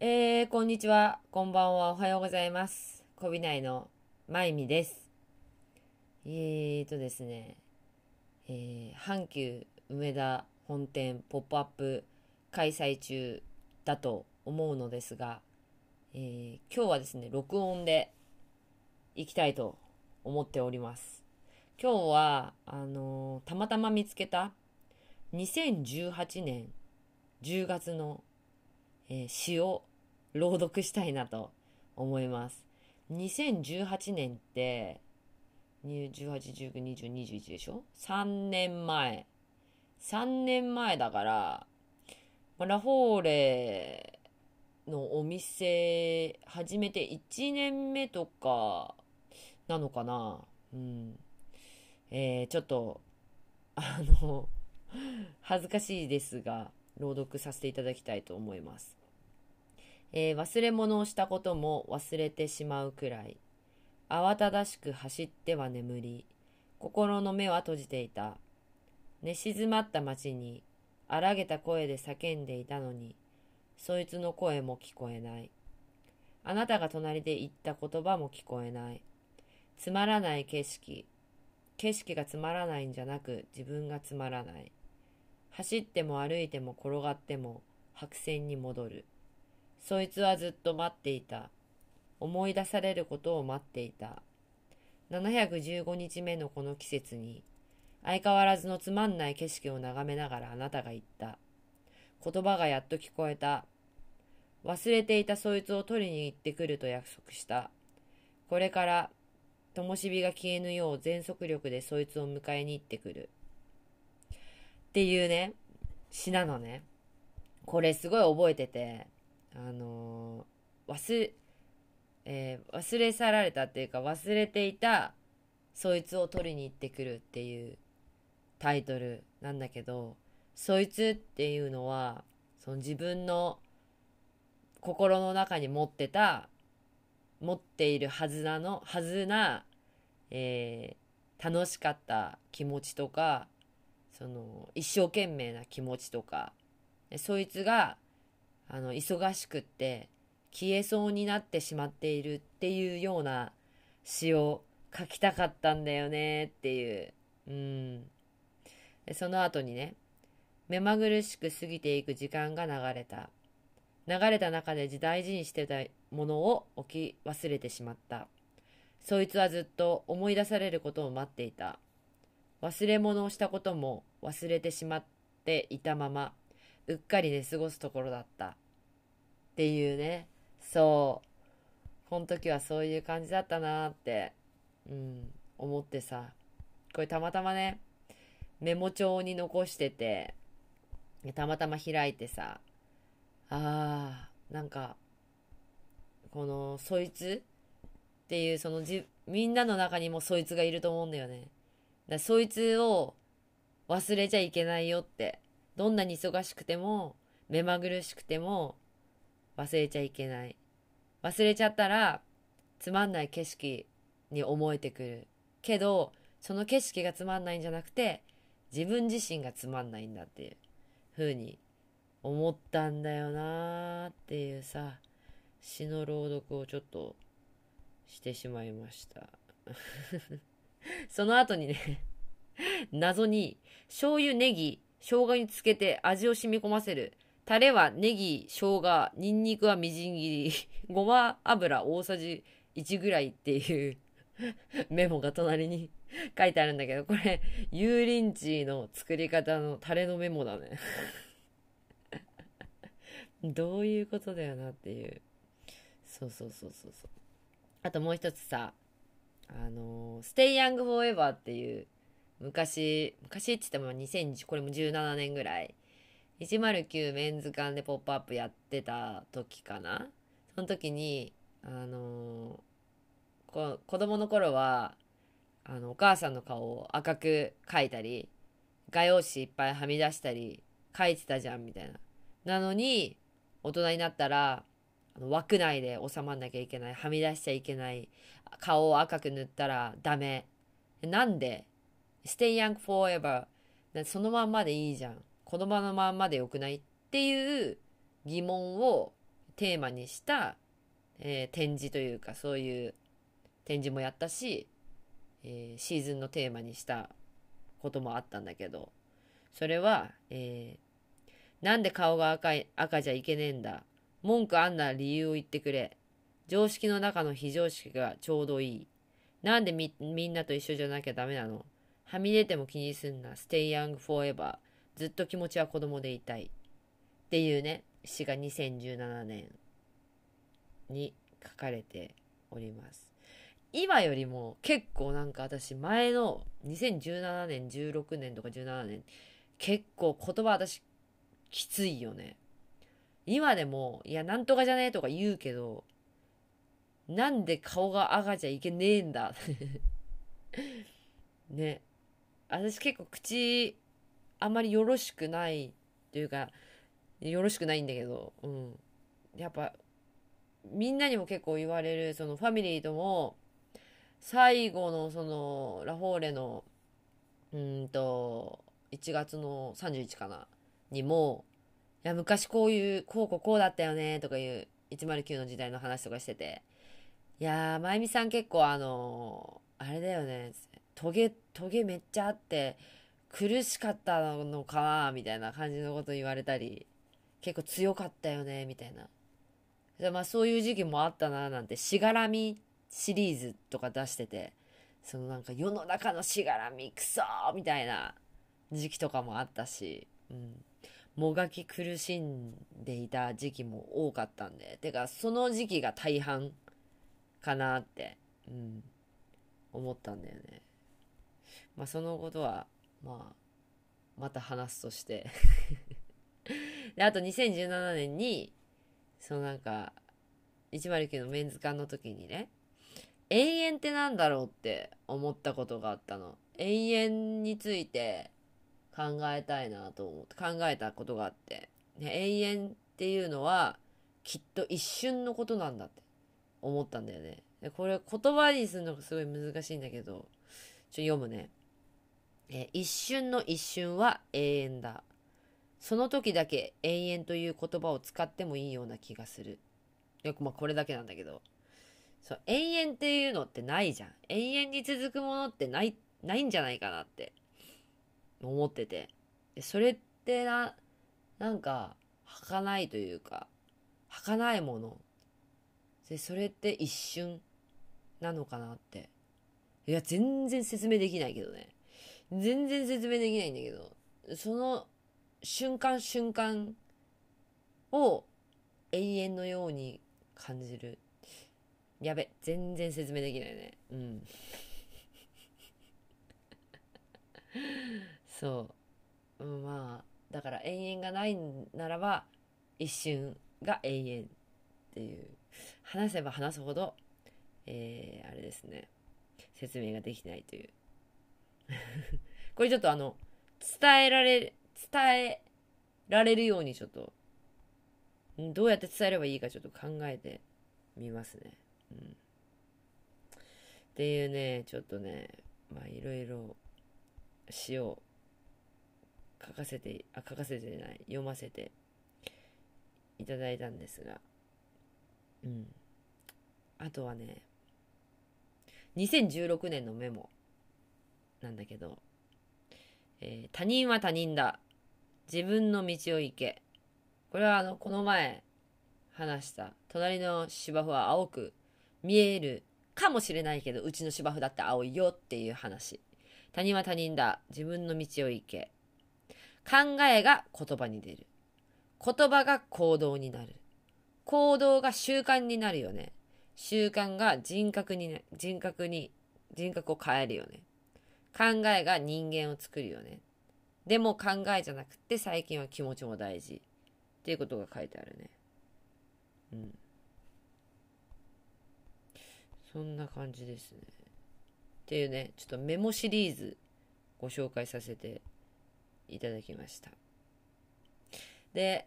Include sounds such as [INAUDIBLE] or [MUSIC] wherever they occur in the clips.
えー、こんにちは。こんばんは。おはようございます。こびないのまいみです。えーとですね、えー、阪急梅田本店ポップアップ開催中だと思うのですが、えー今日はですね、録音で行きたいと思っております。今日は、あのーたまたま見つけた2018年10月の、えー詩を朗読したいなと思います。2018年って、18、19、20、21でしょ ?3 年前。3年前だから、ラフォーレのお店始めて1年目とかなのかな？うん。えー、ちょっと、あの、恥ずかしいですが、朗読させていただきたいと思います。えー忘れ物をしたことも忘れてしまうくらい。慌ただしく走っては眠り心の目は閉じていた。寝静まった街に荒げた声で叫んでいたのにそいつの声も聞こえない。あなたが隣で言った言葉も聞こえない。つまらない景色。景色がつまらないんじゃなく自分がつまらない。走っても歩いても転がっても白線に戻る。そいつはずっと待っていた。思い出されることを待っていた。715日目のこの季節に、相変わらずのつまんない景色を眺めながらあなたが言った。言葉がやっと聞こえた。忘れていたそいつを取りに行ってくると約束した。これから、灯火が消えぬよう全速力でそいつを迎えに行ってくる。っていうね、詩なのね。これすごい覚えてて、あのー忘,、えー忘れ去られたっていうか忘れていたそいつを取りに行ってくるっていうタイトルなんだけどそいつっていうのはその自分の心の中に持ってた持っているはずなのはずな、えー楽しかった気持ちとかその一生懸命な気持ちとかそいつがあの忙しくって消えそうになってしまっているっていうような詩を書きたかったんだよねっていう。うん。でその後にね目まぐるしく過ぎていく時間が流れた。流れた中で大事にしてたものを置き忘れてしまった。そいつはずっと思い出されることを待っていた。忘れ物をしたことも忘れてしまっていたまま。うっかり寝過ごすところだった。っていうね。そう。この時はそういう感じだったなーってうん思ってさ。これたまたまねメモ帳に残しててたまたま開いてさあーなんかこのそいつっていうそのじみんなの中にもそいつがいると思うんだよね。だそいつを忘れちゃいけないよってどんなに忙しくても目まぐるしくても忘れちゃいけない。忘れちゃったらつまんない景色に思えてくる。けどその景色がつまんないんじゃなくて自分自身がつまんないんだっていう風に思ったんだよなーっていうさ詩の朗読をちょっとしてしまいました。[LAUGHS] その後にね謎に醤油ネギ生姜につけて味を染み込ませる。タレはネギ生姜ニンニクはみじん切り。[LAUGHS] ごま油大さじ1ぐらいっていう。[LAUGHS] メモが隣に [LAUGHS] 書いてあるんだけどこれ油淋鶏の作り方のタレのメモだね。どういうことだよなっていう。そうそうそうそうそう。あともう一つさあの「Stay Young Forever」っていう昔昔って言っても2010これも17年ぐらい。109メンズ館で「ポップアップやってた時かな。その時にあのこ子供の頃はあのお母さんの顔を赤く描いたり画用紙いっぱいはみ出したり描いてたじゃんみたいな。なのに大人になったらあの枠内で収まんなきゃいけないはみ出しちゃいけない顔を赤く塗ったらダメ。なんで Stay young forever そのまんまでいいじゃん。子供のまんまでよくないっていう疑問をテーマにした、えー、展示というかそういう展示もやったし、えー、シーズンのテーマにしたこともあったんだけどそれは、えー、なんで顔が赤い赤じゃいけねえんだ？文句あんな理由を言ってくれ。常識の中の非常識がちょうどいい。なんでみみんなと一緒じゃなきゃダメなの？はみ出ても気にすんな。Stay young forever ずっと気持ちは子供でいたい。っていうね。詩が2017年に書かれております。今よりも結構なんか私前の2017年16年とか17年結構言葉私きついよね。今でもいやなんとかじゃねえとか言うけどなんで顔が赤じゃいけねえんだ。[LAUGHS] ね。私結構口あまりよろしくないというかよろしくないんだけどうん。やっぱみんなにも結構言われるそのファミリーとも最後のそのラフォーレのうんと1月の31かなにもいや昔こういうこうこうこうだったよねとかいう109の時代の話とかしてていやーまゆみさん結構あのー、あれだよねトゲトゲめっちゃあって苦しかったのかなみたいな感じのこと言われたり結構強かったよねみたいな。でまあそういう時期もあったななんてしがらみシリーズとか出しててそのなんか世の中のしがらみクソみたいな時期とかもあったし、うん、もがき苦しんでいた時期も多かったんでてかその時期が大半かなって、うん、思ったんだよね。まあそのことはまあまた話すとして [LAUGHS] であと2017年にそのなんか109のメンズ館の時にね永遠ってなんだろうって思ったことがあったの。永遠について考えたいなと思って考えたことがあって、ね、永遠っていうのはきっと一瞬のことなんだって思ったんだよね。でこれ言葉にするのがすごい難しいんだけど、ちょ読むね。え一瞬の一瞬は永遠だ。その時だけ永遠という言葉を使ってもいいような気がする。よくまあこれだけなんだけど。そう永遠っていうのってないじゃん永遠に続くものってないないんじゃないかなって思っててでそれってななんか儚いというか儚いものでそれって一瞬なのかなっていや全然説明できないけどね全然説明できないんだけどその瞬間瞬間を永遠のように感じる。やべ全然説明できないね。うん。[LAUGHS] そう、まあだから永遠がないならば一瞬が永遠っていう。話せば話すほどえー、あれですね。説明ができないという。[LAUGHS] これちょっとあの伝えられ伝えられるようにちょっとどうやって伝えればいいかちょっと考えてみますね。うん、っていうね、ちょっとね、まあいろいろ詩を書かせて、あ、書かせてない、読ませていただいたんですが、うん。あとはね、2016年のメモなんだけど、えー、他人は他人だ。自分の道を行け。これはあの、この前話した、隣の芝生は青く見えるかもしれないけど、うちの芝生だって青いよっていう話。他人は他人だ。自分の道を行け。考えが言葉に出る。言葉が行動になる。行動が習慣になるよね。習慣が人格に、人格に、人格を変えるよね。考えが人間を作るよね。でも考えじゃなくて最近は気持ちも大事。っていうことが書いてあるね。うん。そんな感じですね。っていうね、ちょっとメモシリーズご紹介させていただきました。で、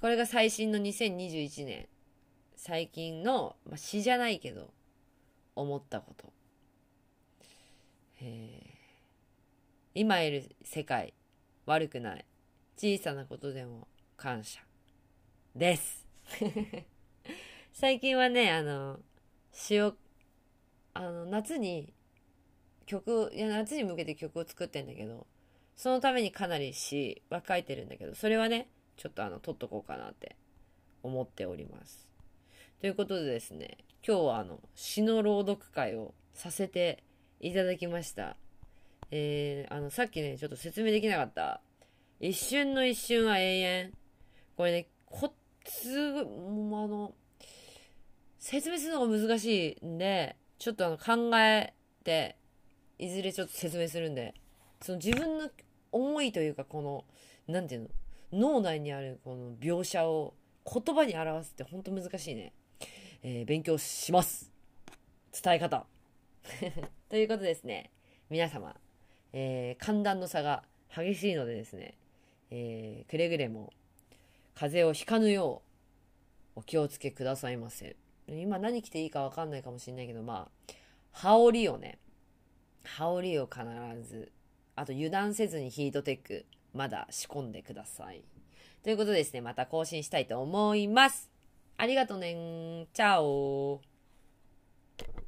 これが最新の2021年。最近の、まあ、詩じゃないけど、思ったこと。え、今いる世界、悪くない。小さなことでも感謝。です。[LAUGHS] 最近はね、あの、詩を、あの、夏に曲、いや、夏に向けて曲を作ってんだけど、そのためにかなり詩は書いてるんだけど、それはね、ちょっとあの、取っとこうかなって思っております。ということでですね、今日はあの、詩の朗読会をさせていただきました。えー、あの、さっきね、ちょっと説明できなかった。一瞬の一瞬は永遠。これね、こつ、もうあの、説明するのが難しいんで、ちょっとあの考えて、いずれちょっと説明するんで、その自分の思いというか、この、なんていうの、脳内にあるこの描写を言葉に表すって本当難しいね。えー、勉強します。伝え方。[LAUGHS] ということですね。皆様、えー、寒暖の差が激しいのでですね、えー、くれぐれも風邪をひかぬようお気をつけくださいませ。今何着ていいかわかんないかもしれないけど、まあ、羽織をね、羽織を必ず、あと油断せずにヒートテック、まだ仕込んでください。ということですね、また更新したいと思います。ありがとねん。チャオ